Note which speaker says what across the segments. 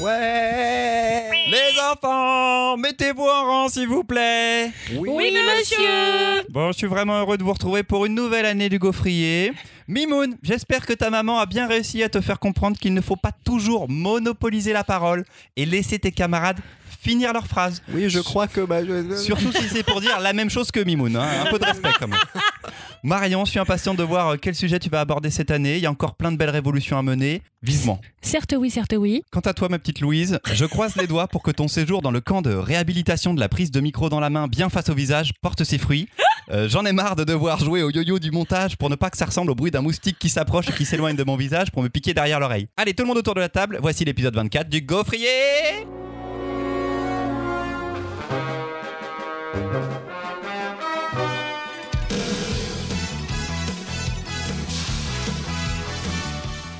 Speaker 1: Ouais
Speaker 2: Les enfants, mettez-vous en rang s'il vous plaît.
Speaker 3: Oui, monsieur
Speaker 2: Bon, je suis vraiment heureux de vous retrouver pour une nouvelle année du gaufrier. Mimoun, j'espère que ta maman a bien réussi à te faire comprendre qu'il ne faut pas toujours monopoliser la parole et laisser tes camarades finir leurs phrases.
Speaker 1: Oui, je crois que... Bah, je-
Speaker 2: Surtout si c'est pour dire la même chose que Mimoun. hein. Un peu de respect quand même. Marion, je suis impatient de voir euh, quel sujet tu vas aborder cette année. Il y a encore plein de belles révolutions à mener. Vivement.
Speaker 3: Certes oui, certes oui.
Speaker 2: Quant à toi, ma petite Louise, je croise les doigts pour que ton séjour dans le camp de réhabilitation de la prise de micro dans la main, bien face au visage, porte ses fruits. Euh, J'en ai marre de devoir jouer au yo-yo du montage pour ne pas que ça ressemble au bruit d'un moustique qui s'approche et qui s'éloigne de mon visage pour me piquer derrière l'oreille. Allez, tout le monde autour de la table, voici l'épisode 24 du Gaufrier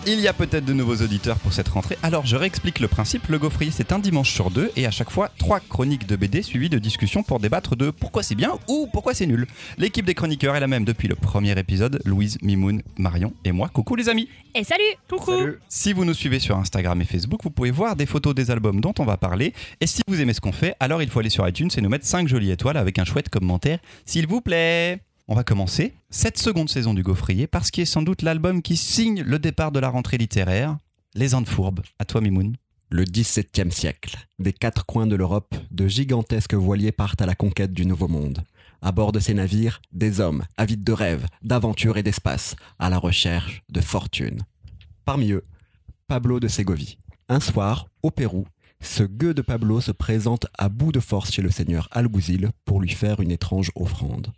Speaker 2: Il y a peut-être de nouveaux auditeurs pour cette rentrée, alors je réexplique le principe. Le gaufrier, c'est un dimanche sur deux et à chaque fois trois chroniques de BD suivies de discussions pour débattre de pourquoi c'est bien ou pourquoi c'est nul. L'équipe des chroniqueurs est la même depuis le premier épisode Louise, Mimoun, Marion et moi. Coucou les amis
Speaker 3: Et salut Coucou
Speaker 1: Salut.
Speaker 2: Si vous nous suivez sur Instagram et Facebook, vous pouvez voir des photos des albums dont on va parler. Et si vous aimez ce qu'on fait, alors il faut aller sur iTunes et nous mettre 5 jolies étoiles avec un chouette commentaire, s'il vous plaît. On va commencer cette seconde saison du Gaufrier par ce qui est sans doute l'album qui signe le départ de la rentrée littéraire, Les Indes Fourbes. À toi, Mimoun.
Speaker 1: Le XVIIe siècle. Des quatre coins de l'Europe, de gigantesques voiliers partent à la conquête du Nouveau Monde. À bord de ces navires, des hommes, avides de rêves, d'aventures et d'espace, à la recherche de fortune. Parmi eux, Pablo de Ségovie. Un soir, au Pérou, ce gueux de Pablo se présente à bout de force chez le seigneur Alguzil pour lui faire une étrange offrande.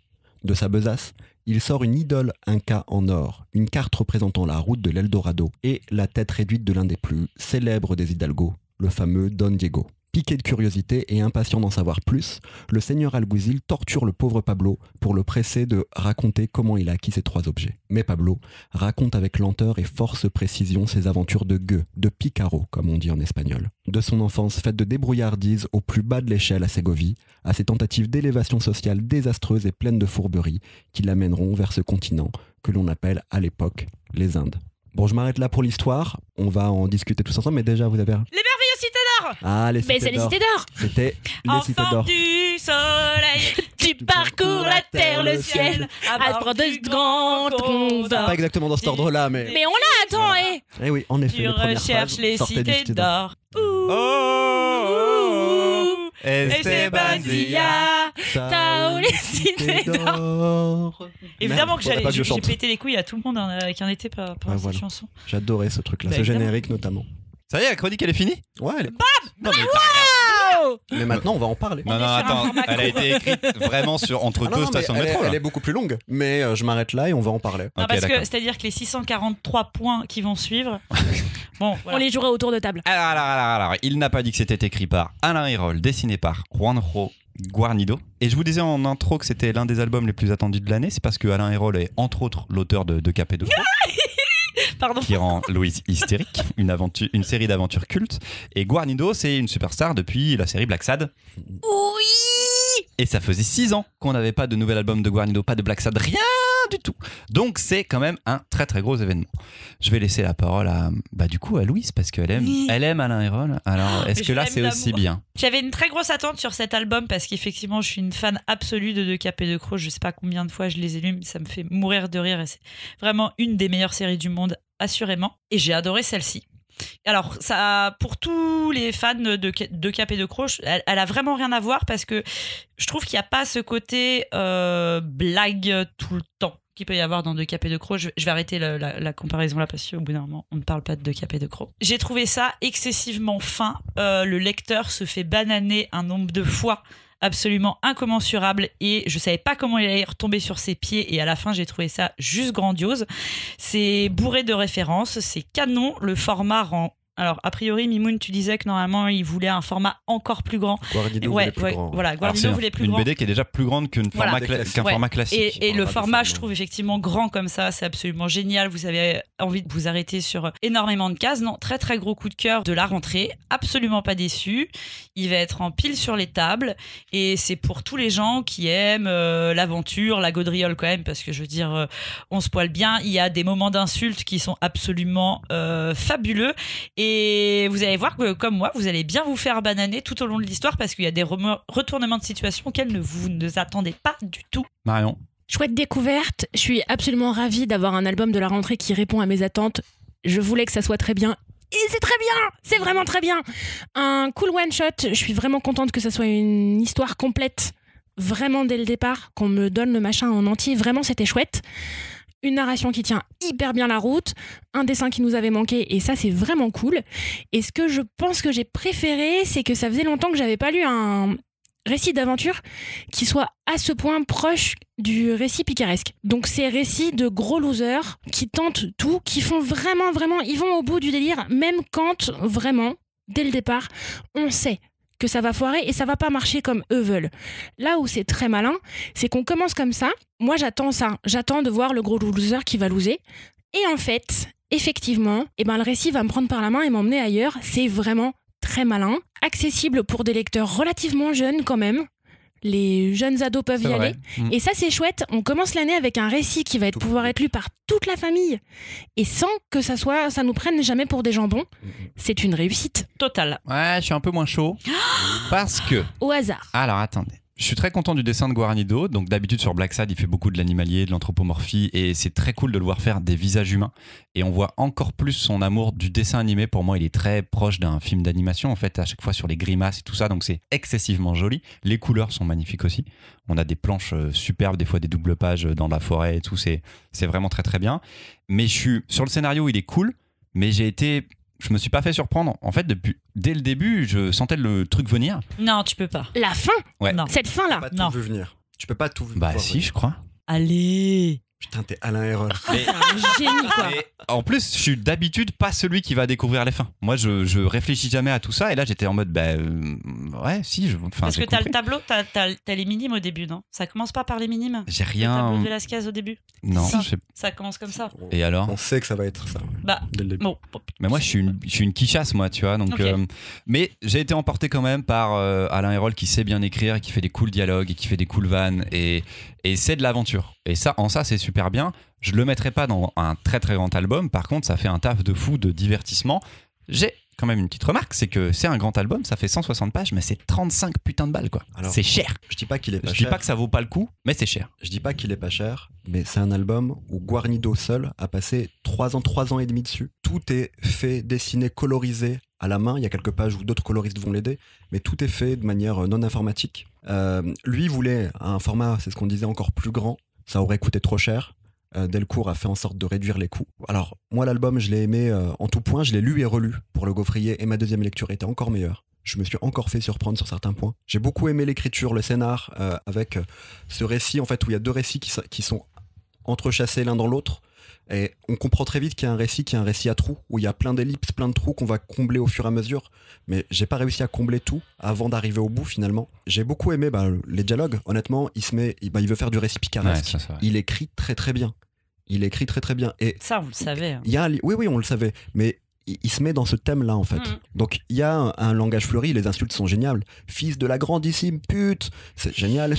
Speaker 1: De sa besace, il sort une idole inca en or, une carte représentant la route de l'Eldorado et la tête réduite de l'un des plus célèbres des hidalgos, le fameux Don Diego. Piqué de curiosité et impatient d'en savoir plus, le seigneur Alguzil torture le pauvre Pablo pour le presser de raconter comment il a acquis ces trois objets. Mais Pablo raconte avec lenteur et force précision ses aventures de gueux, de picaro comme on dit en espagnol. De son enfance faite de débrouillardise au plus bas de l'échelle à Ségovie, à ses tentatives d'élévation sociale désastreuses et pleines de fourberies qui l'amèneront vers ce continent que l'on appelle à l'époque les Indes. Bon, je m'arrête là pour l'histoire. On va en discuter tous ensemble, mais déjà, vous avez.
Speaker 4: Les d'or
Speaker 1: Ah, les
Speaker 3: Mais
Speaker 1: cités
Speaker 3: c'est les
Speaker 1: d'or.
Speaker 3: cités d'or
Speaker 1: C'était les cités
Speaker 4: Enfant
Speaker 1: d'or.
Speaker 4: du soleil
Speaker 3: Tu parcours la terre, le ciel à
Speaker 4: bord
Speaker 3: de grands
Speaker 4: condors.
Speaker 1: Pas exactement dans cet ordre-là, mais.
Speaker 3: Mais on l'a, attends, eh
Speaker 1: Eh oui, en effet,
Speaker 4: Tu
Speaker 1: les premières
Speaker 4: recherches
Speaker 1: phrases
Speaker 4: les cités d'or. Ouh,
Speaker 2: Oh,
Speaker 4: Esteban Zilla.
Speaker 3: Tao, les cités
Speaker 1: d'or.
Speaker 4: Évidemment que j'allais- j'ai pété les couilles à tout le monde hein, avec un été par, par
Speaker 1: Ouais,
Speaker 4: cette
Speaker 1: voilà.
Speaker 4: chanson.
Speaker 1: J'adorais ce truc-là,
Speaker 4: Bah,
Speaker 1: ce
Speaker 4: évidemment.
Speaker 1: générique notamment.
Speaker 2: Ça y est, la chronique elle est finie
Speaker 1: Ouais, elle est-
Speaker 2: Non, mais
Speaker 1: mais maintenant on va en parler.
Speaker 2: Non,
Speaker 4: On
Speaker 2: non,
Speaker 4: est sur un
Speaker 2: attends,
Speaker 4: format
Speaker 2: elle a été écrite vraiment sur, entre
Speaker 1: Ah non,
Speaker 2: deux
Speaker 1: non, mais
Speaker 2: stations de
Speaker 1: elle, est,
Speaker 2: métro.
Speaker 1: elle est beaucoup plus longue, mais euh, je m'arrête là et on va en parler.
Speaker 4: Non,
Speaker 2: Ok,
Speaker 4: parce que
Speaker 2: d'accord.
Speaker 4: c'est-à-dire que les 643 points qui vont suivre. bon,
Speaker 3: On
Speaker 4: voilà.
Speaker 3: les jouera autour de table.
Speaker 2: Alors, alors, alors, alors, il n'a pas dit que c'était écrit par Alain Hérol, dessiné par Juanjo Guarnido. Et je vous disais en intro que c'était l'un des albums les plus attendus de l'année, c'est parce que Alain Hérol est entre autres l'auteur de, de Cap et de Croc,
Speaker 4: Pardon.
Speaker 2: qui rend Louise hystérique, une, aventure, une série d'aventures cultes. Et Guarnido, c'est une superstar depuis la série Black Sad.
Speaker 3: Oui
Speaker 2: Et ça faisait 6 ans qu'on n'avait pas de nouvel album de Guarnido, pas de Black Sad, rien du tout. Donc c'est quand même un très très gros événement. Je vais laisser la parole à bah du coup à Louise parce qu'elle aime,
Speaker 4: Oui.
Speaker 2: elle aime Alain Hérol. Alors est-ce
Speaker 4: je
Speaker 2: que là c'est aussi bien?
Speaker 4: J'avais une très grosse attente sur cet album parce qu'effectivement, je suis une fan absolue de De Cap et de Croc. Je sais pas combien de fois je les ai lus, mais ça me fait mourir de rire et c'est vraiment une des meilleures séries du monde, assurément. Et j'ai adoré celle-ci. Alors, ça, pour tous les fans de, de Cap et de Croc, elle, elle a vraiment rien à voir parce que je trouve qu'il n'y a pas ce côté euh, blague tout le temps qu'il peut y avoir dans De Cap et de Croc. Je, vais arrêter la comparaison là parce qu'au bout d'un moment, on ne parle pas de De Cap et de Croc. J'ai trouvé ça excessivement fin. Euh, le lecteur se fait bananer un nombre de fois absolument incommensurable et je savais pas comment il allait retomber sur ses pieds et à la fin j'ai trouvé ça juste grandiose. C'est bourré de références, c'est canon, le format rend alors, a priori, Mimoun, tu disais que normalement, il voulait un format encore plus grand.
Speaker 1: Guardido
Speaker 4: ouais,
Speaker 1: voulait plus
Speaker 4: ouais,
Speaker 1: grand.
Speaker 4: voilà, voulait plus
Speaker 2: une
Speaker 4: grand.
Speaker 2: BD qui est déjà plus grande qu'une
Speaker 4: Voilà.
Speaker 2: format cla- qu'un
Speaker 4: Ouais.
Speaker 2: format classique.
Speaker 4: Et, et le format. je trouve effectivement grand comme ça, c'est absolument génial. Vous avez envie de vous arrêter sur énormément de cases. Non, très très gros coup de cœur de la rentrée. Absolument pas déçu. Il va être en pile sur les tables et c'est pour tous les gens qui aiment euh, l'aventure, la gaudriole quand même, parce que je veux dire, euh, on se poile bien. Il y a des moments d'insultes qui sont absolument euh, fabuleux et Et vous allez voir que, comme moi, vous allez bien vous faire bananer tout au long de l'histoire parce qu'il y a des retournements de situation auxquels ne vous ne vous attendez pas du tout.
Speaker 2: Marion.
Speaker 3: Chouette découverte. Je suis absolument ravie d'avoir un album de la rentrée qui répond à mes attentes. Je voulais que ça soit très bien. Et c'est très bien C'est vraiment très bien Un cool one-shot. Je suis vraiment contente que ça soit une histoire complète. Vraiment dès le départ, qu'on me donne le machin en entier. Vraiment, c'était chouette. Une narration qui tient hyper bien la route. Un dessin qui nous avait manqué. Et ça, c'est vraiment cool. Et ce que je pense que j'ai préféré, c'est que ça faisait longtemps que j'avais pas lu un récit d'aventure qui soit à ce point proche du récit picaresque. Donc ces récits de gros losers qui tentent tout, qui font vraiment, vraiment, ils vont au bout du délire, même quand vraiment, dès le départ, on sait que ça va foirer et ça va pas marcher comme eux veulent. Là où c'est très malin, c'est qu'on commence comme ça. Moi, j'attends ça. J'attends de voir le gros loser qui va loser. Et en fait, effectivement, eh ben, le récit va me prendre par la main et m'emmener ailleurs. C'est vraiment très malin. Accessible pour des lecteurs relativement jeunes quand même. Les jeunes ados peuvent y aller.
Speaker 2: Mm.
Speaker 3: Et ça, c'est chouette. On commence l'année avec un récit qui va être, pouvoir être lu par toute la famille. Et sans que ça soit, ça nous prenne jamais pour des jambons. C'est une réussite.
Speaker 4: Total.
Speaker 2: Ouais, je suis un peu moins chaud. parce que.
Speaker 3: Au hasard.
Speaker 2: Alors attendez. Je suis très content du dessin de Guarnido. Donc d'habitude sur Black Sad, il fait beaucoup de l'animalier, de l'anthropomorphie, et c'est très cool de le voir faire des visages humains. Et on voit encore plus son amour du dessin animé. Pour moi, il est très proche d'un film d'animation en fait, à chaque fois sur les grimaces et tout ça. Donc c'est excessivement joli. Les couleurs sont magnifiques aussi. On a des planches euh, superbes, des fois des doubles pages dans la forêt et tout. C'est c'est vraiment très très bien. Mais je suis sur le scénario, il est cool. Mais j'ai été je me suis pas fait surprendre. En fait, depuis dès le début, je sentais le truc venir.
Speaker 4: Non, tu peux pas.
Speaker 3: La fin.
Speaker 2: Ouais.
Speaker 4: Non.
Speaker 3: Cette fin-là.
Speaker 1: Tu peux pas
Speaker 4: Non.
Speaker 1: tout vu venir. Tu peux pas tout
Speaker 2: Bah
Speaker 1: voir
Speaker 2: si,
Speaker 1: venir.
Speaker 2: je crois.
Speaker 4: Allez
Speaker 1: Putain, t'es Alain Erreur.
Speaker 2: Mais-
Speaker 3: C'est un génie, quoi.
Speaker 2: Et en plus, je suis d'habitude pas celui qui va découvrir les fins. Moi, je, je réfléchis jamais à tout ça. Et là, j'étais en mode, bah, euh, ouais, si. Je,
Speaker 4: Parce que t'as le tableau, t'as t'as- t'as les minimes au début, non? Ça commence pas par les minimes?
Speaker 2: J'ai
Speaker 4: Le tableau
Speaker 2: rien.
Speaker 4: de Velasquez au début?
Speaker 2: Non,
Speaker 4: Si.
Speaker 2: je sais-
Speaker 4: Ça commence comme ça.
Speaker 2: Et alors?
Speaker 1: On sait que ça va être ça.
Speaker 4: Bah,
Speaker 1: Dès le début.
Speaker 4: bon.
Speaker 2: Mais moi, je suis une, je suis une quichasse, moi, tu vois. Donc,
Speaker 4: Ok.
Speaker 2: euh, mais j'ai été emporté quand même par euh, Alain Hérol qui sait bien écrire, et qui fait des cool dialogues et qui fait des cool vannes. Et, et c'est de l'aventure. Et ça, en ça, c'est super bien. Je le mettrai pas dans un très très grand album. Par contre, ça fait un taf de fou de divertissement. J'ai quand même une petite remarque, c'est que c'est un grand album, ça fait 160 pages, mais c'est 35 putains de balles, quoi. C'est cher.
Speaker 1: Je dis pas qu'il est pas
Speaker 2: Je dis pas que ça vaut pas le coup, mais c'est cher.
Speaker 1: Je dis pas qu'il est pas cher, mais c'est un album où Guarnido seul a passé 3 ans, 3 ans et demi dessus. Tout est fait, dessiné, colorisé à la main. Il y a quelques pages où d'autres coloristes vont l'aider, mais tout est fait de manière non informatique. Euh, lui voulait un format, c'est ce qu'on disait, encore plus grand. Ça aurait coûté trop cher. Euh, Delcourt a fait en sorte de réduire les coûts. Alors, moi, l'album, je l'ai aimé euh, en tout point. Je l'ai lu et relu pour le gaufrier et ma deuxième lecture était encore meilleure. Je me suis encore fait surprendre sur certains points. J'ai beaucoup aimé l'écriture, le scénar, euh, avec euh, ce récit, en fait, où il y a deux récits qui sont entrechassés l'un dans l'autre. Et on comprend très vite qu'il y a un récit qui est un récit à trous, où il y a plein d'ellipses, plein de trous qu'on va combler au fur et à mesure. Mais j'ai pas réussi à combler tout avant d'arriver au bout finalement. J'ai beaucoup aimé bah, les dialogues. Honnêtement, il se met, il, bah, il veut faire du récit picaresque.
Speaker 2: ça,
Speaker 1: il écrit très très bien. Il écrit très très bien. Et
Speaker 4: Ça, on le savait. hein.
Speaker 1: il y a un li- oui, oui, on le savait, mais il, se met dans ce thème-là en fait.
Speaker 4: Mhm.
Speaker 1: Donc il y a un, un langage fleuri, les insultes sont géniales. Fils de la grandissime pute, c'est génial.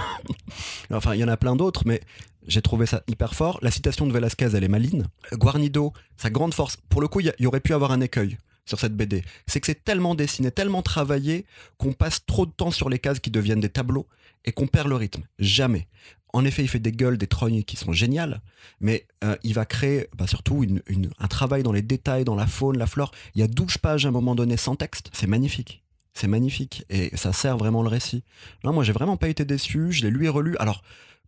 Speaker 1: enfin, il y en a plein d'autres, mais j'ai trouvé ça hyper fort. La citation de Velasquez, elle est maline. Guarnido, sa grande force, pour le coup, il y, aurait pu avoir un écueil sur cette BD. C'est que c'est tellement dessiné, tellement travaillé, qu'on passe trop de temps sur les cases qui deviennent des tableaux et qu'on perd le rythme. Jamais. En effet, il fait des gueules, des trognes qui sont géniales, mais euh, il va créer bah, surtout un travail dans les détails, dans la faune, la flore. Il y a 12 pages à un moment donné sans texte. C'est magnifique. C'est magnifique. Et ça sert vraiment le récit. Moi, j'ai vraiment pas été déçu. Je l'ai lu et relu. Alors,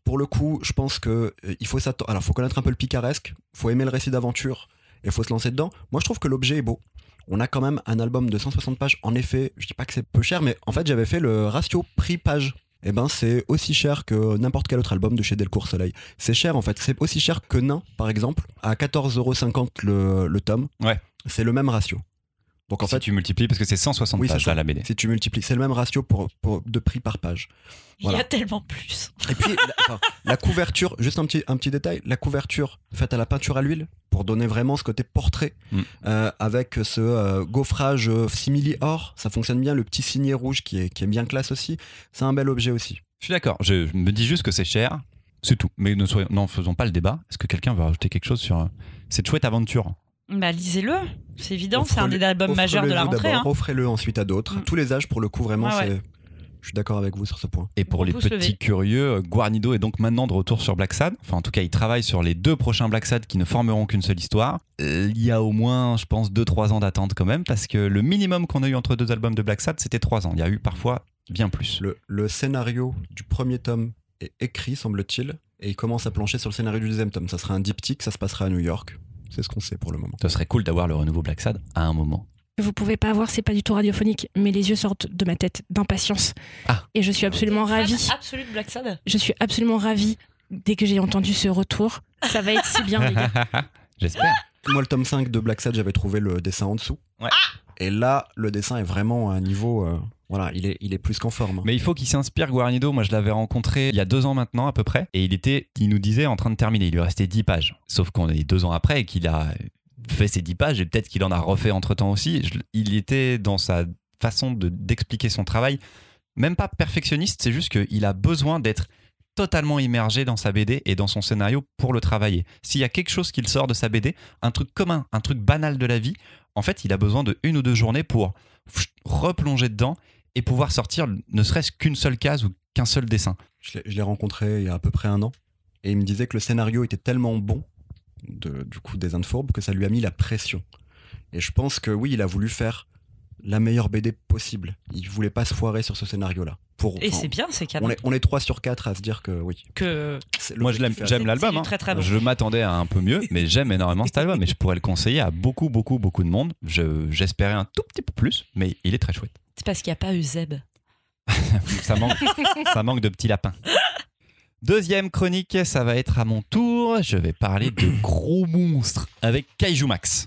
Speaker 1: pour le coup, je pense que euh, il faut s'attendre. Alors, faut connaître un peu le picaresque. Faut aimer le récit d'aventure. Et faut se lancer dedans. Moi, je trouve que l'objet est beau. On a quand même un album de 160 pages. En effet, je dis pas que c'est peu cher, mais en fait, j'avais fait le ratio prix-page. Eh ben, c'est aussi cher que n'importe quel autre album de chez Delcourt Soleil. C'est cher en fait. C'est aussi cher que Nain, par exemple, à 14,50€ le, le tome.
Speaker 2: Ouais.
Speaker 1: C'est le même ratio. Donc en
Speaker 2: si
Speaker 1: fait,
Speaker 2: tu multiplies, parce que c'est 160
Speaker 1: Oui, c'est
Speaker 2: pages
Speaker 1: ça.
Speaker 2: là, la BD.
Speaker 1: si tu multiplies, c'est le même ratio pour, pour- de prix par page.
Speaker 4: Il y
Speaker 1: Voilà.
Speaker 4: a tellement plus.
Speaker 1: Et puis, la, enfin, la couverture, juste un petit, un petit détail, la couverture faite à la peinture à l'huile pour donner vraiment ce côté portrait
Speaker 2: Mm.
Speaker 1: euh, avec ce euh, gaufrage euh, simili-or, ça fonctionne bien, le petit signet rouge qui est, qui est bien classe aussi, c'est un bel objet aussi.
Speaker 2: Je suis d'accord. Je je me dis juste que c'est cher. C'est tout. Mais ne soyons, n'en faisons pas le débat. Est-ce que quelqu'un veut rajouter quelque chose sur cette chouette aventure?
Speaker 4: Bah, lisez-le. C'est évident, c'est un des albums majeurs de la rentrée. hein.
Speaker 1: Offrez-le ensuite à d'autres.
Speaker 4: Mm.
Speaker 1: Tous les âges, pour le coup, vraiment,
Speaker 4: Ouais, ouais.
Speaker 1: c'est. Je suis d'accord avec vous sur ce point.
Speaker 2: Et pour les petits curieux, Guarnido est donc maintenant de retour sur Black Sad. Enfin, en tout cas, il travaille sur les deux prochains Black Sad qui ne formeront qu'une seule histoire. Euh, Il y a au moins, je pense, 2-3 ans d'attente quand même, parce que le minimum qu'on a eu entre deux albums de Black Sad, c'était 3 ans. Il y a eu parfois bien plus.
Speaker 1: Le, le scénario du premier tome est écrit, semble-t-il, et il commence à plancher sur le scénario du deuxième tome. Ça sera un diptyque, ça se passera à New York. C'est ce qu'on sait pour le moment.
Speaker 2: Ce serait cool d'avoir le renouveau Black Sad à un moment.
Speaker 3: Vous pouvez pas voir, c'est pas du tout radiophonique, mais les yeux sortent de ma tête d'impatience.
Speaker 2: Ah.
Speaker 3: Et je suis absolument
Speaker 4: Fan
Speaker 3: ravie.
Speaker 4: absolu de Black Sad.
Speaker 3: Je suis absolument ravie dès que j'ai entendu ce retour. Ça va être si bien, les gars.
Speaker 2: J'espère.
Speaker 1: Moi, le tome 5 de Black Sad, j'avais trouvé le dessin en dessous.
Speaker 2: Ouais.
Speaker 1: Et là, le dessin est vraiment à un niveau. euh, voilà, il est, il est plus qu'en forme.
Speaker 2: Mais il faut qu'il s'inspire, Guarnido. Moi, je l'avais rencontré il y a deux ans maintenant, à peu près. Et il était, il nous disait, en train de terminer. Il lui restait 10 pages. Sauf qu'on est deux ans après et qu'il a fait ses 10 pages et peut-être qu'il en a refait entre temps aussi. Il était dans sa façon de- d'expliquer son travail, même pas perfectionniste, c'est juste qu'il a besoin d'être totalement immergé dans sa BD et dans son scénario pour le travailler. S'il y a quelque chose qu'il sort de sa BD, un truc commun, un truc banal de la vie, en fait, il a besoin de une ou deux journées pour replonger dedans et pouvoir sortir ne serait-ce qu'une seule case ou qu'un seul dessin.
Speaker 1: Je l'ai- rencontré il y a à peu près un an. Et il me disait que le scénario était tellement bon, du coup, des Indes que ça lui a mis la pression. Et je pense que oui, il a voulu faire la meilleure BD possible. Il voulait pas se foirer sur ce scénario-là. Pour,
Speaker 4: Et c'est bien, c'est
Speaker 1: on
Speaker 4: canon.
Speaker 1: est, on est 3 sur 4 à se dire que oui.
Speaker 4: Que...
Speaker 2: Moi, j'aime l'album. hein.
Speaker 4: très, très bon.
Speaker 2: Je m'attendais à un peu mieux, mais j'aime énormément cet album et je pourrais le conseiller à beaucoup, beaucoup, beaucoup de monde. Je- j'espérais un tout petit peu plus, mais il est très chouette.
Speaker 4: C'est parce qu'il n'y a pas Euseb.
Speaker 2: Ça manque, ça manque de petits lapins. Deuxième chronique, ça va être à mon tour. Je vais parler de gros monstres avec Kaiju Max.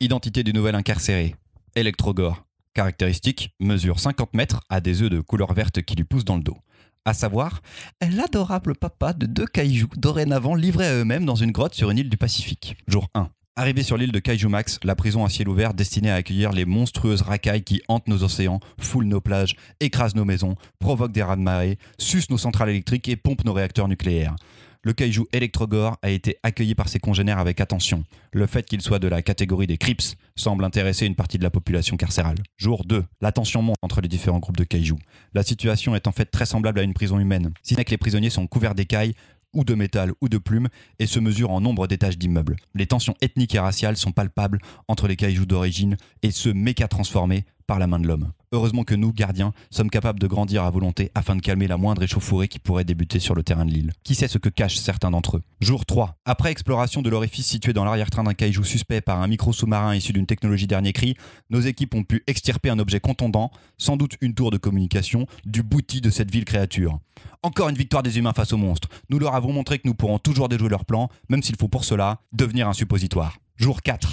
Speaker 2: Identité du nouvel incarcéré. Electrogore. Caractéristique, mesure 50 mètres, a des œufs de couleur verte qui lui poussent dans le dos. À savoir, l'adorable papa de deux kaiju dorénavant livrés à eux-mêmes dans une grotte sur une île du Pacifique. Jour 1. Arrivé sur l'île de Kaiju Max, la prison à ciel ouvert destinée à accueillir les monstrueuses racailles qui hantent nos océans, foulent nos plages, écrasent nos maisons, provoquent des raz-de-marée, sucent nos centrales électriques et pompent nos réacteurs nucléaires. Le kaiju Electrogore a été accueilli par ses congénères avec attention. Le fait qu'il soit de la catégorie des Crips semble intéresser une partie de la population carcérale. Jour 2. La tension monte entre les différents groupes de kaiju. La situation est en fait très semblable à une prison humaine, si ce n'est que les prisonniers sont couverts d'écailles ou de métal ou de plumes et se mesurent en nombre d'étages d'immeubles. Les tensions ethniques et raciales sont palpables entre les kaijus d'origine et ceux méca transformés par la main de l'homme. Heureusement que nous, gardiens, sommes capables de grandir à volonté afin de calmer la moindre échauffourée qui pourrait débuter sur le terrain de l'île. Qui sait ce que cachent certains d'entre eux Jour 3. Après exploration de l'orifice situé dans l'arrière-train d'un kaiju suspect par un micro sous-marin issu d'une technologie dernier cri, nos équipes ont pu extirper un objet contondant, sans doute une tour de communication, du bouti de cette ville créature. Encore une victoire des humains face aux monstres. Nous leur avons montré que nous pourrons toujours déjouer leur plan, même s'il faut pour cela devenir un suppositoire. Jour 4.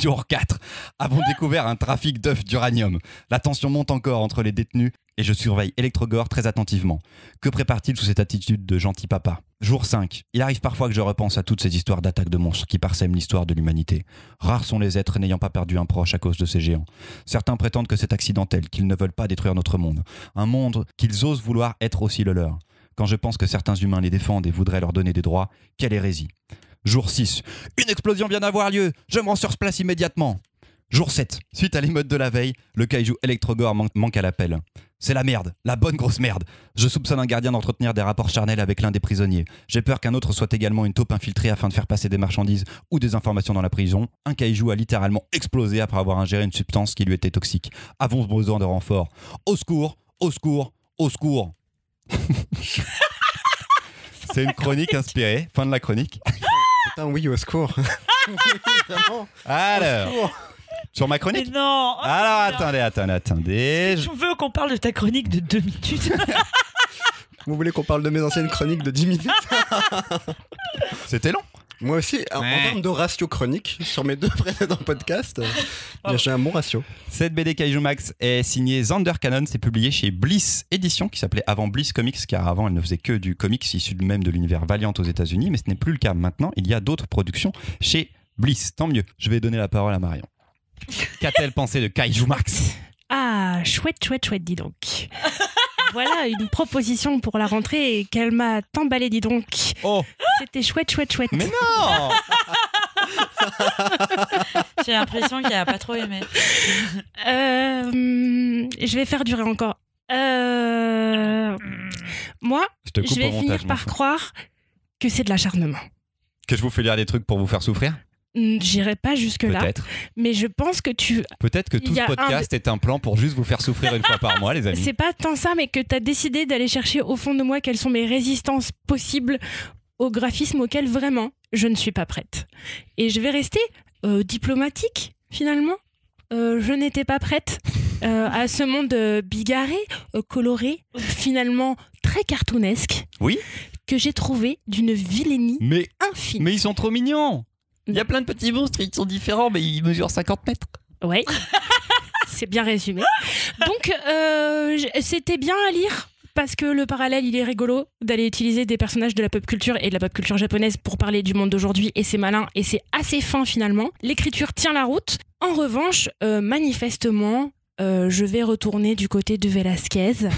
Speaker 2: Jour 4. Avons découvert un trafic d'œufs d'uranium. La tension monte encore entre les détenus et je surveille Electrogore très attentivement. Que prépare-t-il sous cette attitude de gentil papa? Jour 5. Il arrive parfois que je repense à toutes ces histoires d'attaques de monstres qui parsèment l'histoire de l'humanité. Rares sont les êtres n'ayant pas perdu un proche à cause de ces géants. Certains prétendent que c'est accidentel, qu'ils ne veulent pas détruire notre monde. Un monde qu'ils osent vouloir être aussi le leur. Quand je pense que certains humains les défendent et voudraient leur donner des droits, quelle hérésie. Jour 6. Une explosion vient d'avoir lieu. Je me rends sur place immédiatement. Jour 7. Suite à l'émeute de la veille, le kaiju Electrogore man- manque à l'appel. C'est la merde, la bonne grosse merde. Je soupçonne un gardien d'entretenir des rapports charnels avec l'un des prisonniers. J'ai peur qu'un autre soit également une taupe infiltrée afin de faire passer des marchandises ou des informations dans la prison. Un kaiju a littéralement explosé après avoir ingéré une substance qui lui était toxique. Avons besoin de renfort. Au secours, au secours, au secours. C'est une chronique inspirée. Fin de la chronique.
Speaker 1: Putain, oui, au secours. Vraiment,
Speaker 2: Alors, sur ma
Speaker 4: Mais
Speaker 2: chronique
Speaker 4: non oh,
Speaker 2: Alors, attendez, attendez, attendez. Je-
Speaker 4: veux qu'on parle de ta chronique de deux minutes
Speaker 1: Vous voulez qu'on parle de mes anciennes chroniques de 10 minutes
Speaker 2: C'était long.
Speaker 1: Moi aussi, en,
Speaker 2: Ouais.
Speaker 1: termes de ratio chronique, sur mes deux précédents podcasts, j'ai un bon ratio.
Speaker 2: Cette BD Kaiju Max est signée Zander Cannon, c'est publié chez Bliss Édition, qui s'appelait avant Bliss Comics, car avant elle ne faisait que du comics issu de même de l'univers Valiant aux États-Unis, mais ce n'est plus le cas maintenant. Il y a d'autres productions chez Bliss. Tant mieux. Je vais donner la parole à Marion. Qu'a-t-elle pensé de Kaiju Max?
Speaker 3: Ah, chouette, chouette, chouette, dis donc. voilà une proposition pour la rentrée qu'elle m'a emballé, dis donc.
Speaker 2: Oh,
Speaker 3: C'était chouette, chouette, chouette.
Speaker 2: mais non
Speaker 4: J'ai l'impression qu'il a pas trop aimé.
Speaker 3: Euh, je vais faire durer encore. Euh, moi,
Speaker 2: Je te coupe
Speaker 3: je vais
Speaker 2: montage.
Speaker 3: finir par croire que c'est de l'acharnement.
Speaker 2: Que je vous fais lire des trucs pour vous faire souffrir
Speaker 3: J'irai pas jusque-là, mais je pense que tu.
Speaker 2: Peut-être que tout ce
Speaker 3: un-
Speaker 2: podcast est un plan pour juste vous faire souffrir une fois par mois, les amis.
Speaker 3: C'est pas tant ça, mais que tu as décidé d'aller chercher au fond de moi quelles sont mes résistances possibles au graphisme auquel vraiment je ne suis pas prête. Et je vais rester euh, diplomatique, finalement. Euh, je n'étais pas prête euh, à ce monde bigarré, coloré, finalement très cartoonesque.
Speaker 2: Oui.
Speaker 3: Que j'ai trouvé d'une vilainie
Speaker 2: Mais,
Speaker 3: infime.
Speaker 2: mais ils sont trop mignons Il y a plein de petits monstres, ils sont différents, mais ils mesurent 50 mètres.
Speaker 3: Ouais. C'est bien résumé. Donc, euh, c'était bien à lire. Parce que le parallèle, il est rigolo d'aller utiliser des personnages de la pop culture et de la pop culture japonaise pour parler du monde d'aujourd'hui. Et c'est malin et c'est assez fin finalement. L'écriture tient la route. En revanche, euh, manifestement, euh, je vais retourner du côté de Velasquez.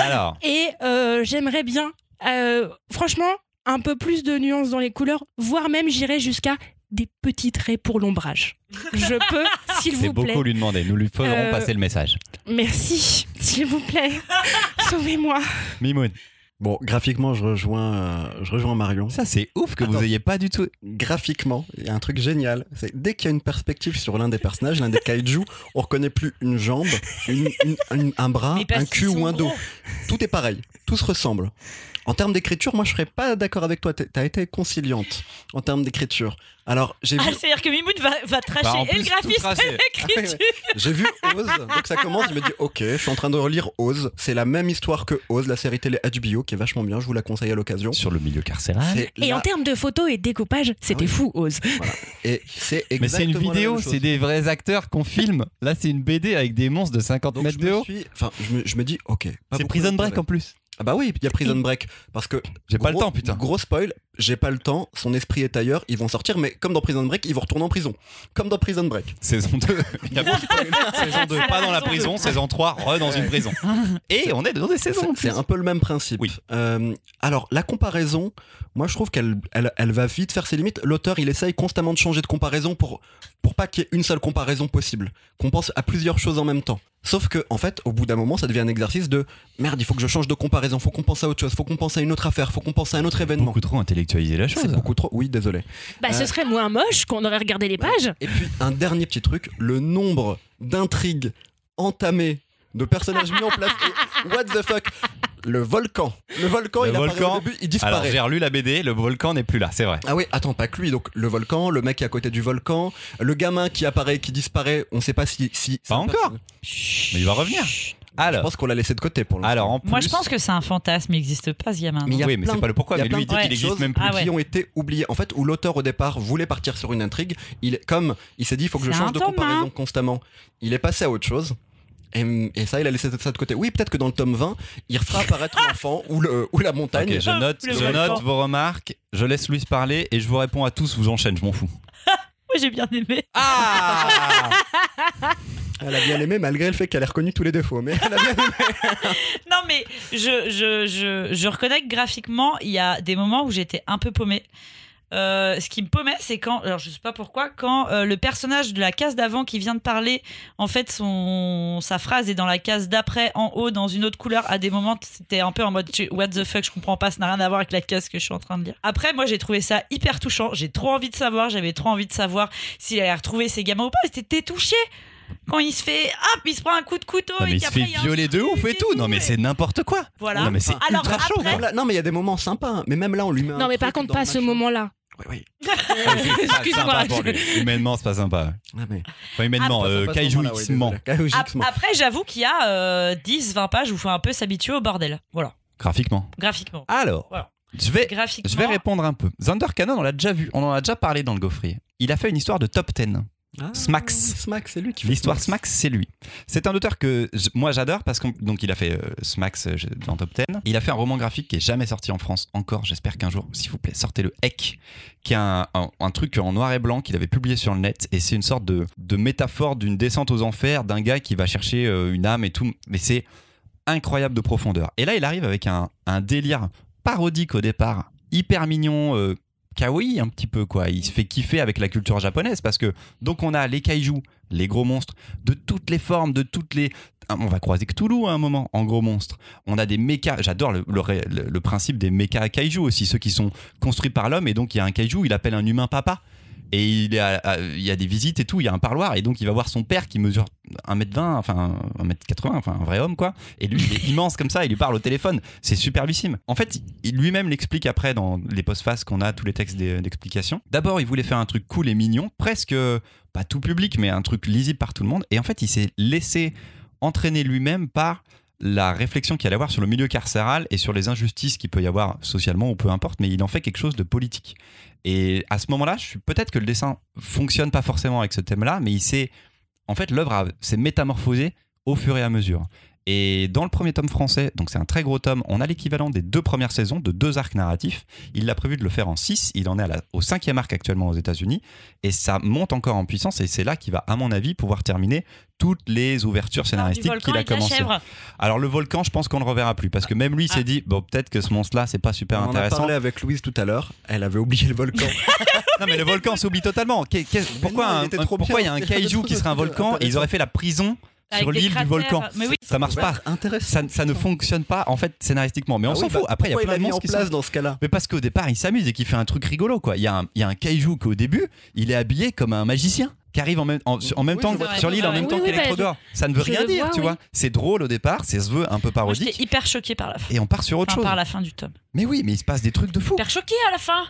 Speaker 2: Alors,
Speaker 3: Et euh, j'aimerais bien, euh, franchement, un peu plus de nuances dans les couleurs, voire même j'irai jusqu'à des petits traits pour l'ombrage. Je peux, s'il
Speaker 2: c'est
Speaker 3: vous plaît.
Speaker 2: beaucoup lui demander. Nous lui ferons
Speaker 3: Euh,
Speaker 2: passer le message.
Speaker 3: Merci, s'il vous plaît. Sauvez-moi.
Speaker 2: Mimoun,
Speaker 1: Bon, graphiquement, je rejoins, euh, je rejoins Marion.
Speaker 2: ça c'est ouf que vous ayez pas du tout.
Speaker 1: Graphiquement, il y a un truc génial. C'est dès qu'il y a une perspective sur l'un des personnages, l'un des kaiju, on reconnaît plus une jambe, une- une- une- un bras, un cul ou un dos.
Speaker 4: gros.
Speaker 1: Tout est pareil. Tout se ressemble. En termes d'écriture, moi, je serais pas d'accord avec toi. T'as été conciliante en termes d'écriture. Alors, j'ai vu,
Speaker 4: Ah, c'est-à-dire que Mimoun va, va tracher
Speaker 2: Bah, en
Speaker 4: et le
Speaker 2: plus,
Speaker 4: graphisme et l'écriture.
Speaker 1: j'ai vu Oz. Donc ça commence, je me dis, ok, je suis en train de relire Oz. C'est la même histoire que Oz, la série télé HBO, qui est vachement bien. Je vous la conseille à l'occasion.
Speaker 2: Sur le milieu carcéral.
Speaker 3: Et
Speaker 1: la-
Speaker 3: en termes de photos et de découpage, c'était
Speaker 1: oui.
Speaker 3: fou, Ose.
Speaker 1: et c'est
Speaker 2: Mais c'est une vidéo, c'est des vrais acteurs qu'on filme. Là, c'est une BD avec des monstres de 50
Speaker 1: Donc
Speaker 2: mètres
Speaker 1: je
Speaker 2: de
Speaker 1: me
Speaker 2: haut.
Speaker 1: suis, enfin, je me, je me dis, ok.
Speaker 2: C'est Prison Break en plus.
Speaker 1: Ah bah oui, il y a Prison Break parce que
Speaker 2: J'ai pas le temps, putain.
Speaker 1: Gros spoil, j'ai pas le temps. Son esprit est ailleurs. Ils vont sortir, mais comme dans Prison Break, ils vont retourner en prison. Comme dans Prison Break.
Speaker 2: Saison 2. Il y a saison 2, pas dans la prison. Saison 3, re dans une prison. Et on est dans des saisons.
Speaker 1: C'est un peu le même principe.
Speaker 2: Oui.
Speaker 1: Euh, alors la comparaison, moi je trouve qu'elle, elle, elle va vite faire ses limites. L'auteur, il essaye constamment de changer de comparaison pour pour pas qu'il y ait une seule comparaison possible. Qu'on pense à plusieurs choses en même temps. Sauf que, en fait, au bout d'un moment, ça devient un exercice de merde, il faut que je change de comparaison, faut qu'on pense à autre chose, faut qu'on pense à une autre affaire, faut qu'on pense à un autre événement.
Speaker 2: Beaucoup trop intellectualiser la
Speaker 1: C'est
Speaker 2: chose.
Speaker 1: beaucoup trop. Oui, désolé.
Speaker 3: Bah, ce
Speaker 1: Euh,
Speaker 3: serait moins moche qu'on aurait regardé les pages.
Speaker 1: Et puis, un dernier petit truc, le nombre d'intrigues entamées, de personnages mis en place. Et what the fuck Le volcan. Le volcan,
Speaker 2: Le
Speaker 1: il apparaît
Speaker 2: volcan.
Speaker 1: au début, il
Speaker 2: Alors,
Speaker 1: disparaît.
Speaker 2: j'ai relu la BD, le volcan n'est plus là, c'est vrai.
Speaker 1: Ah oui, attends, pas que lui. Donc, le volcan, le mec qui est à côté du volcan, le gamin qui apparaît, qui disparaît, on sait pas si. si
Speaker 2: Pas encore. Mais il va revenir.
Speaker 1: Je
Speaker 2: Alors,
Speaker 1: pense qu'on l'a laissé de côté pour l'instant.
Speaker 2: alors en plus.
Speaker 4: Moi, je pense que c'est un fantasme, il n'existe pas ce gamin.
Speaker 1: Mais il y a
Speaker 2: oui, mais c'est pas le pourquoi.
Speaker 1: il y a
Speaker 2: Mais lui, il dit
Speaker 1: plein
Speaker 4: de
Speaker 2: qu'il existe
Speaker 1: choses
Speaker 2: même plus.
Speaker 4: Ah ouais.
Speaker 1: qui ont été oubliés. En fait, où l'auteur au départ voulait partir sur une intrigue, il comme il s'est dit, il faut que je change de
Speaker 4: Thomas.
Speaker 1: comparaison constamment. Il est passé à autre chose. Et, et ça, il a laissé ça de côté. Oui, peut-être que dans le tome 20, il refera apparaître l'enfant ou, le, ou la montagne.
Speaker 2: Je note, je note vos remarques, je laisse Louis parler et je vous réponds à tous, vous enchaîne, je m'en fous.
Speaker 4: Moi, j'ai bien aimé.
Speaker 2: Ah
Speaker 1: Elle a bien aimé malgré le fait qu'elle ait reconnu tous les défauts. Mais elle a bien aimé.
Speaker 4: Non, mais je, je, je, je reconnais que graphiquement, il y a des moments où j'étais un peu paumée. Euh, ce qui me paumait, c'est quand, alors je sais pas pourquoi, quand euh, le personnage de la case d'avant qui vient de parler, en fait, son, sa phrase est dans la case d'après, en haut, dans une autre couleur. À des moments, c'était un peu en mode what the fuck, je comprends pas, ça n'a rien à voir avec la case que je suis en train de lire. Après, moi, j'ai trouvé ça hyper touchant. J'ai trop envie de savoir, j'avais trop envie de savoir s'il allait retrouver ses gamins ou pas. T'es touché quand il se fait, hop, il se prend un coup de couteau
Speaker 2: Non, mais
Speaker 4: et
Speaker 2: il se fait violer de ouf et tout. Non, mais c'est n'importe quoi.
Speaker 4: Voilà.
Speaker 2: Non, mais c'est ultra chaud.
Speaker 4: après-.
Speaker 1: Même là- non, mais il y a des moments sympas. hein. Mais même là, on lui met un
Speaker 3: Non, mais par contre, pas ce
Speaker 1: machin.
Speaker 3: moment-là.
Speaker 1: Oui, oui.
Speaker 2: C'est
Speaker 3: Excuse-moi, je-.
Speaker 2: Humainement, c'est pas sympa.
Speaker 1: Ah, mais...
Speaker 2: Enfin, humainement,
Speaker 4: Ah,
Speaker 2: euh.
Speaker 4: Après, j'avoue qu'il y a euh, 10-20 pages où il faut un peu s'habituer au bordel. Voilà,
Speaker 2: Graphiquement.
Speaker 4: graphiquement.
Speaker 2: Alors,
Speaker 4: Voilà.
Speaker 2: je vais
Speaker 4: Graphiquement.
Speaker 2: Je vais répondre un peu. Thunder Cannon, on l'a déjà vu, on en a déjà parlé dans le gaufrier. Il a fait une histoire de top 10.
Speaker 1: Ah,
Speaker 2: Smax.
Speaker 1: Smax, c'est lui qui fait
Speaker 2: L'histoire
Speaker 1: Smax.
Speaker 2: C'est lui. C'est un auteur que moi j'adore parce qu'il il a fait euh, Smax euh, dans Top 10. Il a fait un roman graphique qui est jamais sorti en France encore. J'espère qu'un jour, s'il vous plaît, sortez le Heck, qui est un, un- un truc en noir et blanc qu'il avait publié sur le net. Et c'est une sorte de, de métaphore d'une descente aux enfers d'un gars qui va chercher euh, une âme et tout. Mais c'est incroyable de profondeur. Et là, il arrive avec un, un délire parodique au départ, hyper mignon, euh, kawaii un petit peu quoi. Il se fait kiffer avec la culture japonaise parce que donc on a les kaiju, les gros monstres de toutes les formes, de toutes les. Ah, On va croiser Cthulhu à un moment en gros monstre. On a des mechas. J'adore le principe des mechas kaiju aussi, ceux qui sont construits par l'homme et donc il y a un kaiju, il appelle un humain papa. Et il, y a des visites et tout, il y a un parloir, et donc il va voir son père qui mesure 1m20, enfin 1m80, enfin un vrai homme quoi. Et lui, il est immense comme ça, il lui parle au téléphone. C'est superbissime. En fait, il lui-même l'explique après dans les post-faces qu'on a, tous les textes d'e- d'explication. D'abord, il voulait faire un truc cool et mignon, presque pas tout public, mais un truc lisible par tout le monde. Et en fait, il s'est laissé entraîner lui-même par la réflexion qu'il allait avoir sur le milieu carcéral et sur les injustices qu'il peut y avoir socialement ou peu importe, mais il en fait quelque chose de politique. Et à ce moment-là, peut-être que le dessin fonctionne pas forcément avec ce thème-là, mais il s'est, en fait, l'œuvre a- s'est métamorphosée au fur et à mesure. Et dans le premier tome français, donc c'est un très gros tome, on a l'équivalent des deux premières saisons de deux arcs narratifs. Il a prévu de le faire en six, il en est à la- au cinquième arc actuellement aux États-Unis, et ça monte encore en puissance, et c'est là qu'il va, à mon avis, pouvoir terminer toutes les ouvertures
Speaker 4: Du
Speaker 2: scénaristiques qu'il a commencé. Alors le volcan, je pense qu'on le reverra plus, parce que même lui il
Speaker 4: Ah.
Speaker 2: s'est dit, bon peut-être que ce monstre-là, c'est pas super
Speaker 1: On en a
Speaker 2: intéressant.
Speaker 1: parlé avec Louise tout à l'heure. Elle avait oublié le volcan.
Speaker 2: Non mais le volcan s'oublie totalement. Qu'est- qu'est- pourquoi
Speaker 1: non, il
Speaker 2: un-
Speaker 1: était
Speaker 2: un-
Speaker 1: trop
Speaker 2: pourquoi il y a un kaiju qui serait un volcan? et ils auraient fait la prison sur l'île du volcan
Speaker 4: Mais oui,
Speaker 2: Ça marche pas.
Speaker 1: Intéressant.
Speaker 2: ça, ça ne fonctionne pas en fait scénaristiquement. Mais on
Speaker 1: Ah
Speaker 2: s'en
Speaker 1: oui,
Speaker 2: fout.
Speaker 1: bah,
Speaker 2: Après, il y a plein de monstres qui
Speaker 1: place
Speaker 2: sont.
Speaker 1: dans ce cas-là?
Speaker 2: Mais parce qu'au départ, il s'amuse et qu'il fait un truc rigolo, quoi. Il y a un, il y a un kaiju qu'au début, il est habillé comme un magicien qui arrive en même, en, en même
Speaker 1: Oui,
Speaker 2: temps sur l'île en même
Speaker 3: Oui,
Speaker 2: temps
Speaker 3: oui,
Speaker 2: qu'Electrodore. Ça ne veut rien dire,
Speaker 3: vois,
Speaker 2: tu
Speaker 3: oui.
Speaker 2: vois. C'est drôle au départ, c'est se veut un peu parodique
Speaker 4: j'étais hyper choquée par la fin.
Speaker 2: et on part sur autre
Speaker 4: Enfin,
Speaker 2: chose.
Speaker 4: par la fin du tome.
Speaker 2: Mais oui, mais il se passe des trucs de fou.
Speaker 4: Hyper choquée à la fin.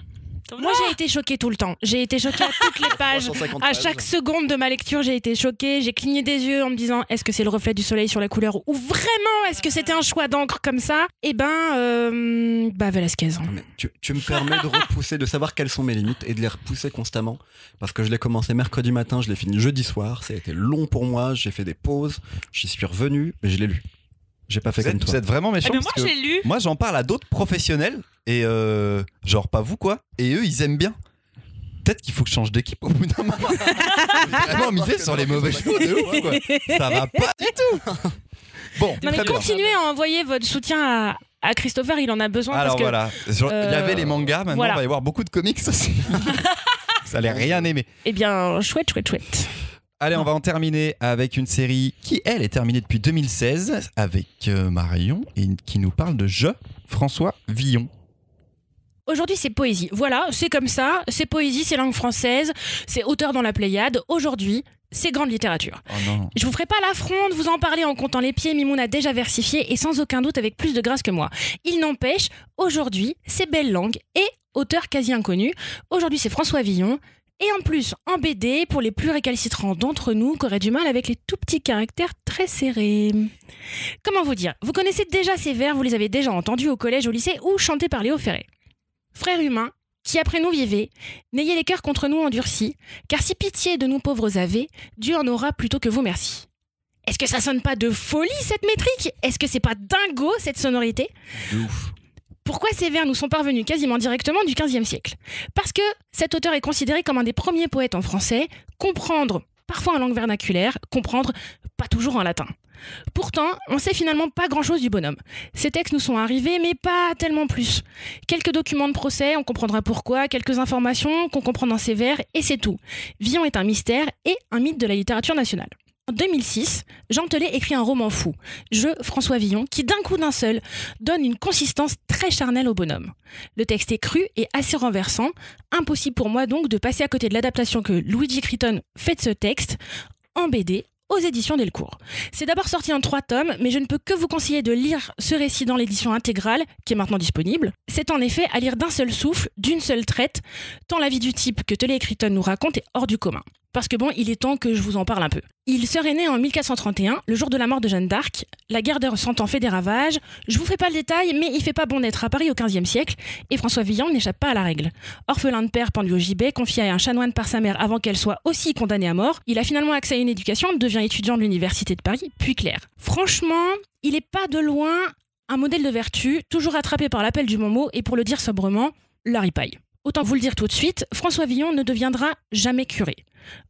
Speaker 3: Moi, j'ai été choquée tout le temps. J'ai été choquée à toutes les pages.
Speaker 1: 350
Speaker 3: À chaque seconde de ma lecture, j'ai été choquée. J'ai cligné des yeux en me disant est-ce que c'est le reflet du soleil sur la couleur ou vraiment est-ce que c'était un choix d'encre comme ça? Eh ben, euh, bah Velasquez.
Speaker 1: Non, mais tu, tu me permets de repousser, de savoir quelles sont mes limites et de les repousser constamment. Parce que je l'ai commencé mercredi matin, je l'ai fini jeudi soir. Ça a été long pour moi, j'ai fait des pauses, j'y suis revenu, mais je l'ai lu. J'ai pas fait
Speaker 2: Vous
Speaker 1: comme
Speaker 2: êtes,
Speaker 1: toi.
Speaker 2: vous êtes vraiment
Speaker 4: Ah,
Speaker 2: méchant.
Speaker 4: mais moi, j'ai lu.
Speaker 2: moi, j'en parle à d'autres professionnels et euh, genre pas vous quoi. Et eux, ils aiment bien. Peut-être qu'il faut que je change d'équipe au bout d'un moment. Vraiment miser sur les mauvais chevaux de ouf, quoi. Ça va pas du tout. Bon,
Speaker 3: Non mais continuez à envoyer votre soutien à, à Christopher, il en a besoin
Speaker 2: Alors
Speaker 3: parce que
Speaker 2: voilà, il y
Speaker 3: euh,
Speaker 2: avait les mangas, maintenant
Speaker 3: voilà.
Speaker 2: il va y avoir beaucoup de comics aussi. Ça allait rien aimer.
Speaker 3: eh bien chouette chouette chouette.
Speaker 2: Allez, on va en terminer avec une série qui, elle, est terminée depuis 2016 avec euh, Marion et qui nous parle de Je, François Villon.
Speaker 3: Aujourd'hui, c'est poésie. Voilà, c'est comme ça. C'est poésie, c'est langue française, c'est auteur dans la Pléiade. Aujourd'hui, c'est grande littérature.
Speaker 2: Oh.
Speaker 3: Je vous ferai pas l'affront de vous en parler en comptant les pieds. Mimoun a déjà versifié et sans aucun doute avec plus de grâce que moi. Il n'empêche, aujourd'hui, c'est belle langue et auteur quasi inconnu. Aujourd'hui, c'est François Villon. Et en plus, en BD, pour les plus récalcitrants d'entre nous qui auraient du mal avec les tout petits caractères très serrés. Comment vous dire? Vous connaissez déjà ces vers, vous les avez déjà entendus au collège, au lycée ou chantés par Léo Ferré. Frères humains, qui après nous vivez, n'ayez les cœurs contre nous endurcis, car si pitié de nous pauvres avez, Dieu en aura plutôt que vous merci. Est-ce que ça sonne pas de folie cette métrique? Est-ce que c'est pas dingo cette sonorité? Pourquoi ces vers nous sont parvenus quasiment directement du XVe siècle? Parce que cet auteur est considéré comme un des premiers poètes en français, comprendre parfois en langue vernaculaire, comprendre pas toujours en latin. Pourtant, on sait finalement pas grand-chose du bonhomme. Ces textes nous sont arrivés, mais pas tellement plus. Quelques documents de procès, on comprendra pourquoi, quelques informations qu'on comprend dans ces vers, et c'est tout. Villon est un mystère et un mythe de la littérature nationale. En 2006, Jean Telet écrit un roman fou, Je, François Villon, qui d'un coup d'un seul donne une consistance très charnelle au bonhomme. Le texte est cru et assez renversant, impossible pour moi donc de passer à côté de l'adaptation que Luigi Crichton fait de ce texte en BD aux éditions Delcourt. C'est d'abord sorti en trois tomes, mais je ne peux que vous conseiller de lire ce récit dans l'édition intégrale, qui est maintenant disponible. C'est en effet à lire d'un seul souffle, d'une seule traite, tant la vie du type que Telet et Crichton nous racontent est hors du commun. Parce que bon, il est temps que je vous en parle un peu. Il serait né en 1431, le jour de la mort de Jeanne d'Arc. La guerre de Cent Ans fait des ravages. Je vous fais pas le détail, mais il fait pas bon d'être à Paris au XVe siècle, et François Villon n'échappe pas à la règle. Orphelin de père pendu au gibet, confié à un chanoine par sa mère avant qu'elle soit aussi condamnée à mort, il a finalement accès à une éducation, devient étudiant de l'université de Paris, puis clerc. Franchement, il est pas de loin un modèle de vertu, toujours attrapé par l'appel du bon mot, et pour le dire sobrement, la ripaille. Autant vous le dire tout de suite, François Villon ne deviendra jamais curé.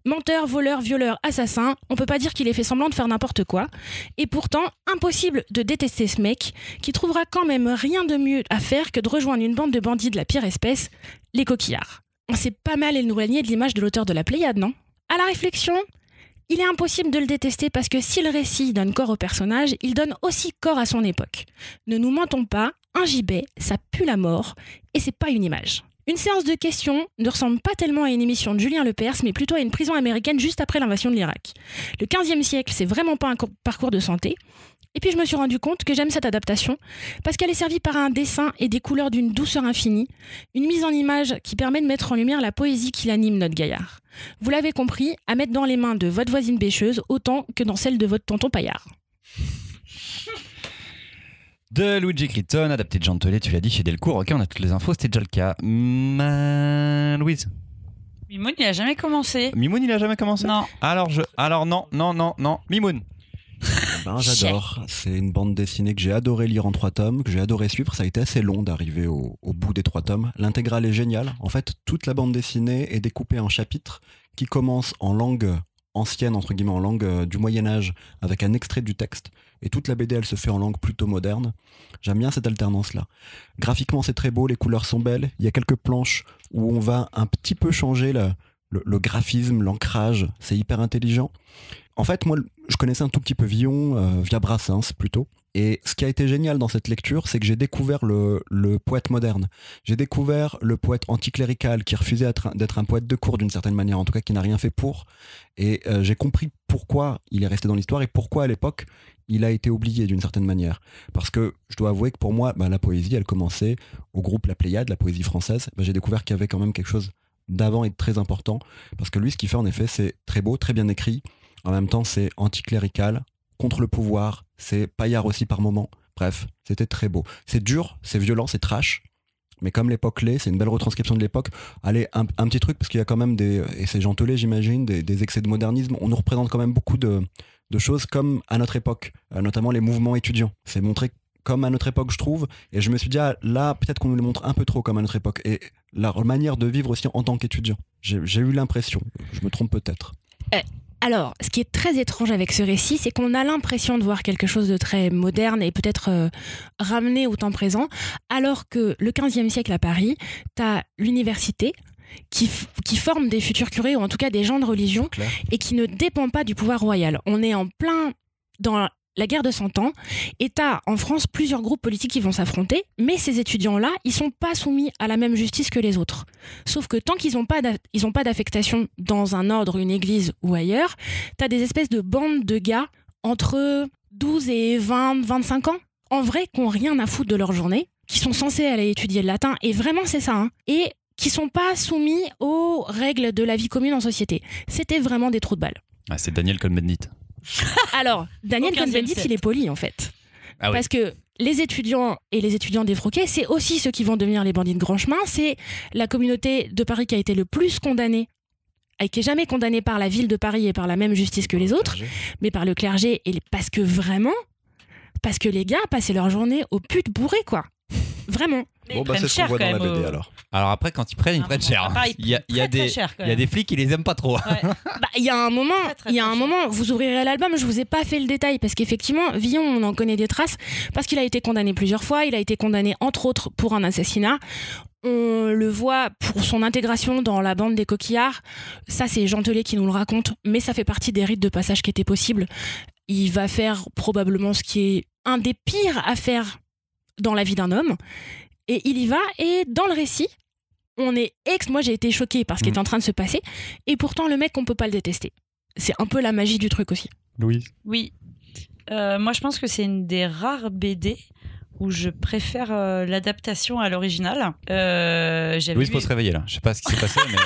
Speaker 3: Menteur, voleur, violeur, assassin, on peut pas dire qu'il ait fait semblant de faire n'importe quoi. Et pourtant, impossible de détester ce mec, qui trouvera quand même rien de mieux à faire que de rejoindre une bande de bandits de la pire espèce, les coquillards. On s'est pas mal éloigné de l'image de l'auteur de la Pléiade, non? À la réflexion, il est impossible de le détester parce que si le récit donne corps au personnage, il donne aussi corps à son époque. Ne nous mentons pas, un gibet, ça pue la mort, et c'est pas une image. Une séance de questions ne ressemble pas tellement à une émission de Julien Lepers, mais plutôt à une prison américaine juste après l'invasion de l'Irak. Le 15e siècle, c'est vraiment pas un co- parcours de santé. Et puis je me suis rendu compte que j'aime cette adaptation parce qu'elle est servie par un dessin et des couleurs d'une douceur infinie, une mise en image qui permet de mettre en lumière la poésie qui anime notre gaillard. Vous l'avez compris, à mettre dans les mains de votre voisine bêcheuse autant que dans celle de votre tonton paillard.
Speaker 2: De Luigi Critton, adapté de Jean Telet, tu l'as dit chez Delcourt. Ok, on a toutes les infos, c'était déjà le cas. Ma... Louise
Speaker 4: Mimoun, il a jamais commencé.
Speaker 2: Mimoun, il a jamais commencé
Speaker 4: Non.
Speaker 2: Alors, je... Alors non, non, non, non. Mimoun
Speaker 1: Ben, j'adore. C'est une bande dessinée que j'ai adoré lire en trois tomes, que j'ai adoré suivre. Ça a été assez long d'arriver au, au bout des trois tomes. L'intégrale est géniale. En fait, toute la bande dessinée est découpée en chapitres qui commencent en langue ancienne, entre guillemets, en langue euh, du Moyen-Âge, avec un extrait du texte. Et toute la BD, elle se fait en langue plutôt moderne. J'aime bien cette alternance-là. Graphiquement, c'est très beau, les couleurs sont belles. Il y a quelques planches où on va un petit peu changer le graphisme, l'ancrage. C'est hyper intelligent. En fait, moi, je connaissais un tout petit peu Villon euh, via Brassens plutôt. Et ce qui a été génial dans cette lecture, c'est que j'ai découvert le, poète moderne. J'ai découvert le poète anticlérical qui refusait d'être un- d'être un poète de cour d'une certaine manière, en tout cas qui n'a rien fait pour. Et euh, j'ai compris pourquoi il est resté dans l'histoire et pourquoi à l'époque il a été oublié d'une certaine manière. Parce que je dois avouer que pour moi, bah, la poésie, elle commençait au groupe La Pléiade, la poésie française. Bah, j'ai découvert qu'il y avait quand même quelque chose d'avant et de très important. Parce que lui, ce qu'il fait en effet, c'est très beau, très bien écrit. En même temps, c'est anticlérical, contre le pouvoir, c'est paillard aussi par moment. Bref, c'était très beau. C'est dur, c'est violent, c'est trash. Mais comme l'époque l'est, c'est une belle retranscription de l'époque. Allez, un, petit truc, parce qu'il y a quand même des, et c'est gentelé j'imagine, des, excès de modernisme. On nous représente quand même beaucoup de, choses comme à notre époque, euh, notamment les mouvements étudiants. C'est montré comme à notre époque, je trouve. Et je me suis dit, ah, là, peut-être qu'on nous le montre un peu trop comme à notre époque. Et la manière de vivre aussi en tant qu'étudiant. J'ai eu l'impression, je me trompe peut-être.
Speaker 3: Alors, ce qui est très étrange avec ce récit, c'est qu'on a l'impression de voir quelque chose de très moderne et peut-être euh, ramené au temps présent, alors que le 15e siècle à Paris, tu as l'université qui, qui forme des futurs curés, ou en tout cas des gens de religion, et qui ne dépend pas du pouvoir royal. On est en plein dans la guerre de 100 ans, et t'as en France plusieurs groupes politiques qui vont s'affronter, mais ces étudiants-là, ils sont pas soumis à la même justice que les autres. Sauf que tant qu'ils n'ont pas ont d'affectation dans un ordre, une église ou ailleurs, t'as des espèces de bandes de gars entre 12 et 20, 25 ans, en vrai, qui n'ont rien à foutre de leur journée, qui sont censés aller étudier le latin, et vraiment c'est ça, hein, et qui sont pas soumis aux règles de la vie commune en société. C'était vraiment des trous de balles.
Speaker 2: Ah, C'est Daniel Cohn-Bendit.
Speaker 3: Alors, Daniel
Speaker 4: Au 15e
Speaker 3: Cohn-Bendit, il est poli en fait.
Speaker 2: Ah oui.
Speaker 3: Parce que les étudiants et les étudiants défroqués, c'est aussi ceux qui vont devenir les bandits de grand chemin. C'est la communauté de Paris qui a été le plus condamnée, et qui est jamais condamnée par la ville de Paris et par la même justice que les autres, mais par le clergé. Et les- parce que vraiment, parce que les gars passaient leur journée au putes bourrés, quoi. Vraiment.
Speaker 4: Mais
Speaker 1: Bon,
Speaker 4: ils
Speaker 1: bah, c'est ce qu'on voit dans la BD
Speaker 4: euh.
Speaker 1: alors.
Speaker 2: Alors après, quand ils prennent, ils
Speaker 4: Ah,
Speaker 2: prennent cher.
Speaker 4: ils
Speaker 2: Il y a, il y a
Speaker 4: prennent très,
Speaker 2: des, il y a des flics qui les aiment pas trop.
Speaker 4: Ouais.
Speaker 3: Bah, il y a un moment, il y a un moment, vous ouvrirez l'album, je vous ai pas fait le détail parce qu'effectivement, Villon, on en connaît des traces parce qu'il a été condamné plusieurs fois. Il a été condamné entre autres pour un assassinat. On le voit pour son intégration dans la bande des coquillards. Ça, c'est Gentelet qui nous le raconte, mais ça fait partie des rites de passage qui étaient possibles. Il va faire probablement ce qui est un des pires à faire dans la vie d'un homme. Et il y va, et dans le récit, on est ex. Moi, j'ai été choquée par ce qui
Speaker 2: Mm.
Speaker 3: est en train de se passer. Et pourtant, le mec, on peut pas le détester. C'est un peu la magie du truc aussi.
Speaker 2: Louise.
Speaker 4: Oui. Euh, moi, je pense que c'est une des rares BD où je préfère euh, l'adaptation à l'original. Euh,
Speaker 2: Louise, faut se réveiller là. Je sais pas ce qui s'est passé, mais.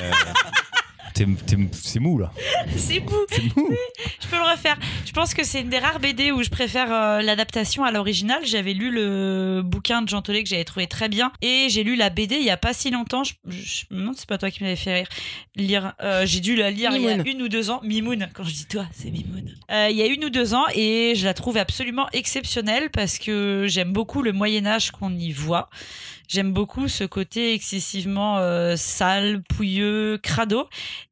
Speaker 2: C'est mou là.
Speaker 4: C'est
Speaker 2: mou.
Speaker 4: Je peux le refaire. Je pense que c'est une des rares BD où je préfère euh, l'adaptation à l'original. J'avais lu le bouquin de Jean Tollet que j'avais trouvé très bien et j'ai lu la BD il y a pas si longtemps. Je, je me demande si c'est pas toi qui m'avais fait rire. Lire. Euh, j'ai dû la lire il y a
Speaker 3: Mimoun.
Speaker 4: une ou deux ans. Mimoun. Quand je dis toi, c'est Mimoun. Euh, il y a une ou deux ans et je la trouve absolument exceptionnelle parce que j'aime beaucoup le Moyen Âge qu'on y voit. J'aime beaucoup ce côté excessivement euh, sale, pouilleux, crado.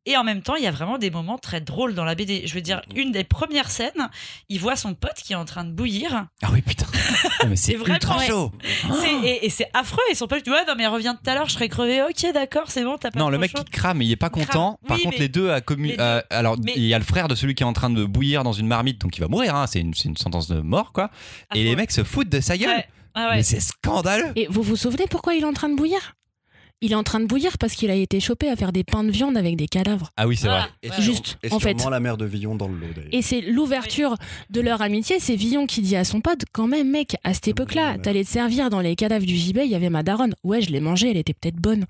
Speaker 4: Et en même temps, il y a vraiment des moments très drôles dans la BD. Je veux dire, une des premières scènes, il voit son pote qui est en train de bouillir.
Speaker 2: Ah oui, putain. Ah, mais c'est ultra
Speaker 4: ouais.
Speaker 2: chaud.
Speaker 4: C'est- et et c'est affreux. Et son pote dit Ouais, non, mais reviens tout à l'heure, je serai crevé. Ok, d'accord, c'est bon, t'as pas
Speaker 2: Non, le mec
Speaker 4: chaud.
Speaker 2: qui crame, il est pas content.
Speaker 4: crame.
Speaker 2: Par
Speaker 4: Oui,
Speaker 2: contre,
Speaker 4: mais-
Speaker 2: les deux a commu-
Speaker 4: les deux-
Speaker 2: euh, alors,
Speaker 4: mais-
Speaker 2: il y a le frère de celui qui est en train de bouillir dans une marmite, donc il va mourir. Hein, c'est une, c'est une sentence de mort, quoi. Et les mecs se foutent de sa gueule.
Speaker 4: Ouais. Ah ouais.
Speaker 2: Mais c'est scandaleux.
Speaker 3: Et vous vous souvenez pourquoi il est en train de bouillir? Il est en train de bouillir parce qu'il a été chopé à faire des pains de viande avec des cadavres.
Speaker 2: Ah oui, c'est vrai.
Speaker 1: Et
Speaker 3: Juste,
Speaker 1: et
Speaker 3: en fait.
Speaker 1: sûrement la mère de Villon dans le lot.
Speaker 3: Et c'est l'ouverture de leur amitié. C'est Villon qui dit à son pote quand même, mec, à cette époque-là,
Speaker 1: ouais.
Speaker 3: t'allais te servir dans les cadavres du gibet, il y avait ma daronne. Ouais, je l'ai mangée, elle était peut-être bonne.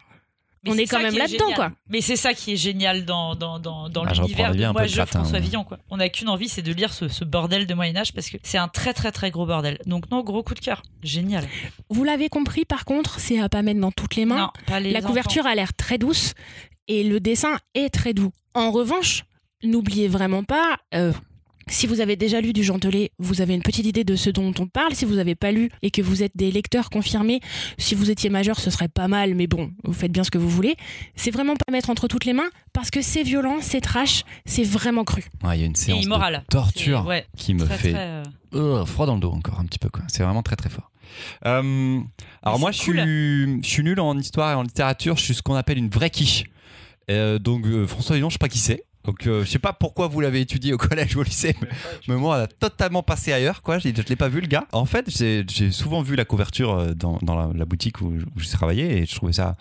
Speaker 4: Mais
Speaker 3: On est quand même là-dedans, quoi.
Speaker 4: Mais c'est ça qui est génial dans, dans, dans, dans
Speaker 2: Ah, je
Speaker 4: l'univers de moi, je François
Speaker 2: ouais.
Speaker 4: Villon. Quoi. On n'a qu'une envie, c'est de lire ce, ce bordel de Moyen-Âge parce que c'est un très très très gros bordel. Donc, non, gros coup de cœur. Génial.
Speaker 3: Vous l'avez compris, par contre, c'est à pas mettre dans toutes les mains.
Speaker 4: Non, pas les
Speaker 3: La
Speaker 4: enfants.
Speaker 3: couverture a l'air très douce et le dessin est très doux. En revanche, n'oubliez vraiment pas, euh, si vous avez déjà lu du Gentelet, vous avez une petite idée de ce dont on parle. Si vous n'avez pas lu et que vous êtes des lecteurs confirmés, si vous étiez majeur, ce serait pas mal, mais bon, vous faites bien ce que vous voulez. C'est vraiment pas à mettre entre toutes les mains parce que c'est violent, c'est trash, c'est vraiment cru.
Speaker 2: Ouais, Il y a une séance de torture
Speaker 4: Ouais,
Speaker 2: qui me
Speaker 4: très,
Speaker 2: fait
Speaker 4: très, euh,
Speaker 2: euh, froid dans le dos encore un petit peu. C'est vraiment très très fort. Euh, alors moi, je suis, je suis nul en histoire et en littérature. Je suis ce qu'on appelle une vraie quiche. Euh, donc euh, François Villon, je sais pas qui c'est. Donc euh, je sais pas pourquoi vous l'avez étudié au collège ou au lycée, mais, mais moi, on a totalement passé ailleurs. Quoi. Je, je l'ai pas vu le gars. En fait, j'ai j'ai souvent vu la couverture euh, dans, dans la, la boutique où, où je travaillais et je trouvais ça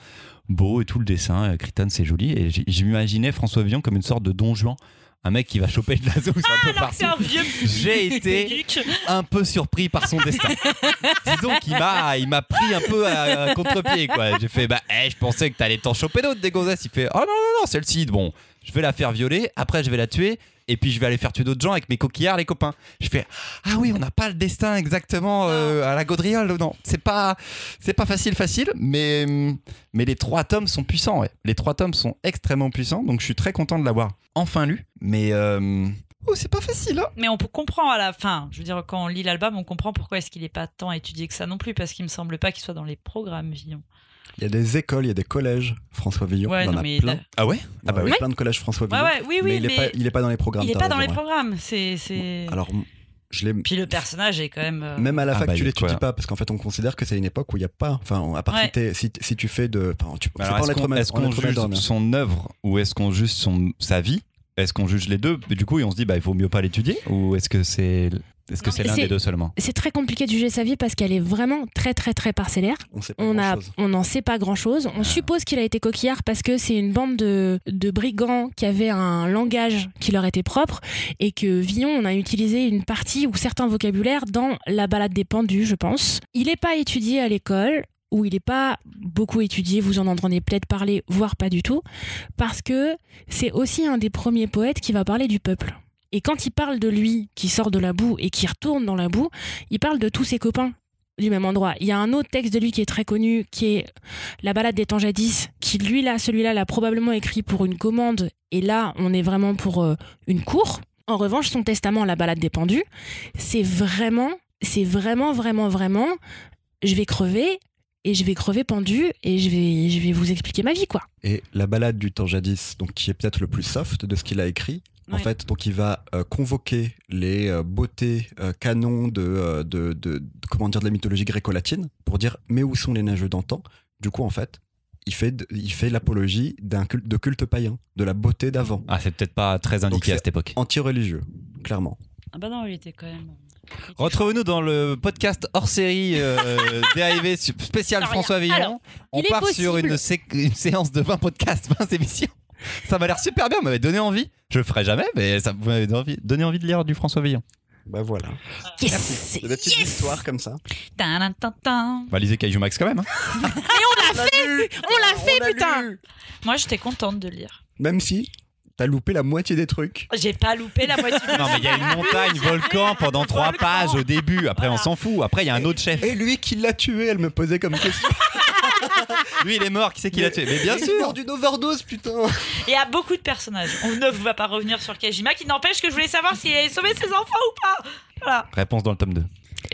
Speaker 2: beau et tout le dessin. euh, Criton, c'est joli. Et j'ai- je m'imaginais François Villon comme une sorte de don Juan. Un mec qui va choper de la sauce un peu partout.
Speaker 4: un vieux.
Speaker 2: J'ai été un peu surpris par son destin. Disons qu'il m'a, il m'a pris un peu à, à contre-pied, quoi. J'ai fait, bah, eh, je pensais que t'allais t'en choper d'autres des gonzesses. Il fait, oh non, non, non, celle-ci, bon, je vais la faire violer, après je vais la tuer, et puis je vais aller faire tuer d'autres gens avec mes coquillards, les copains. Je fais, ah oui, on n'a pas le destin exactement euh, à la gaudriole, non. C'est pas, c'est pas facile, facile, mais, mais les trois tomes sont puissants, ouais. Les trois tomes sont extrêmement puissants, donc je suis très content de l'avoir enfin lu, mais, euh, oh, c'est pas facile, hein.
Speaker 4: Mais on peut- comprend à la fin. Je veux dire, quand on lit l'album, on comprend pourquoi est-ce qu'il n'est pas tant étudié que ça non plus, parce qu'il me semble pas qu'il soit dans les programmes Villon.
Speaker 1: Il y a des écoles, il y a des collèges François Villon.
Speaker 4: Ouais,
Speaker 1: il y en
Speaker 4: non,
Speaker 1: a
Speaker 4: mais
Speaker 1: plein.
Speaker 2: Ah ouais?
Speaker 1: Ah bah oui, plein de collèges François Villon.
Speaker 4: ouais, oui, oui,
Speaker 1: mais il
Speaker 4: mais,
Speaker 1: est pas, il est pas dans les programmes.
Speaker 4: il est
Speaker 1: t'as
Speaker 4: pas dans les
Speaker 1: raison,
Speaker 4: programmes. C'est, c'est...
Speaker 1: Alors, je l'ai.
Speaker 4: Puis le personnage est quand même. euh,
Speaker 1: Même à la
Speaker 2: Ah
Speaker 1: fac,
Speaker 2: bah,
Speaker 1: tu l'étudies pas parce qu'en fait, on considère que c'est une époque où il n'y a pas. Enfin, à part
Speaker 4: Ouais.
Speaker 1: si, si, si tu fais de. Enfin, tu,
Speaker 2: Alors, est-ce qu'on qu'on
Speaker 1: lettres
Speaker 2: juge
Speaker 1: modernes.
Speaker 2: son œuvre ou est-ce qu'on juge son, sa vie? Est-ce qu'on juge les deux? Du coup, et on se dit, bah, il vaut mieux pas l'étudier Ou est-ce que c'est est-ce que c'est l'un des deux seulement?
Speaker 3: C'est très compliqué de juger sa vie parce qu'elle est vraiment très très très parcellaire.
Speaker 1: On grand-chose.
Speaker 3: n'en sait pas grand chose. On suppose qu'il a été coquillard parce que c'est une bande de, de brigands qui avaient un langage qui leur était propre et que Villon on a utilisé une partie ou certains vocabulaires dans la balade des pendus, je pense. Il n'est pas étudié à l'école ou il n'est pas beaucoup étudié, vous en entendez peut-être parler, voire pas du tout, parce que c'est aussi un des premiers poètes qui va parler du peuple. Et quand il parle de lui qui sort de la boue et qui retourne dans la boue, il parle de tous ses copains du même endroit. Il y a un autre texte de lui qui est très connu, qui est La balade des temps jadis, qui lui là, celui-là, l'a probablement écrit pour une commande, et là, on est vraiment pour euh, une cour. En revanche, son testament, La balade des pendus, c'est vraiment, c'est vraiment, vraiment, vraiment, je vais crever, et je vais crever pendu, et je vais, je vais vous expliquer ma vie, quoi.
Speaker 1: Et la balade du temps jadis, donc qui est peut-être le plus soft de ce qu'il a écrit. En
Speaker 4: Ouais.
Speaker 1: fait, donc il va euh, convoquer les euh, beautés euh, canons de, de, de- de- comment dire de la mythologie gréco-latine pour dire mais où sont les nageux d'antan? Du coup, en fait, il fait il fait l'apologie d'un culte de culte païen, de la beauté d'avant,
Speaker 2: Ah, c'est peut-être pas très indiqué à cette époque.
Speaker 1: anti-religieux, clairement.
Speaker 4: Ah bah non, il était quand même.
Speaker 2: Retrouvez-nous dans le podcast hors série euh, dérivé spécial François Villon.
Speaker 3: alors,
Speaker 2: On part sur
Speaker 3: possible-
Speaker 2: une, sé- une séance de 20 podcasts, 20 émissions. Ça m'a l'air super bien, vous m'avez donné envie. Je le ferai jamais, mais ça vous m'avez donné envie, donné envie de lire du François Villon.
Speaker 1: Bah voilà.
Speaker 3: Yes
Speaker 1: C'est des petites
Speaker 3: Yes
Speaker 1: histoires comme ça.
Speaker 4: Tin, tin, tin.
Speaker 2: Bah, lisez Kaiju Max quand même. hein.
Speaker 3: On l'a fait, putain
Speaker 4: Moi, j'étais contente de lire.
Speaker 1: Même si T'as loupé la moitié des trucs.
Speaker 4: J'ai pas loupé la moitié du
Speaker 2: Non, mais il y a une montagne, volcan pendant trois pages au début. Après, on
Speaker 4: Voilà.
Speaker 2: s'en fout. Après, il y a un autre chef.
Speaker 1: Et lui qui l'a tué, elle me posait comme question.
Speaker 2: Lui, il est mort. Qui c'est qui l'a tué? Mais bien
Speaker 1: Il est
Speaker 2: sûr.
Speaker 1: mort d'une overdose, putain.
Speaker 4: Il y a beaucoup de personnages. On ne va pas revenir sur Kajima, qui n'empêche que je voulais savoir s'il avait sauvé ses enfants ou pas. Voilà.
Speaker 2: Réponse dans le tome 2.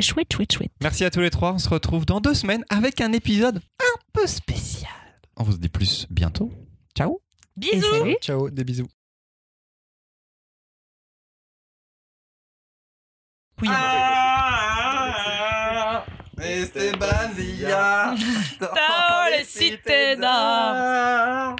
Speaker 3: Chouette, chouette, chouette.
Speaker 2: Merci à tous les trois. On se retrouve dans deux semaines avec un épisode un peu spécial. On vous dit plus bientôt. Ciao.
Speaker 4: Bisous.
Speaker 3: salut.
Speaker 1: Ciao, des bisous.
Speaker 4: Oui.
Speaker 2: Esteban Villa.
Speaker 4: Ciao, les citadins.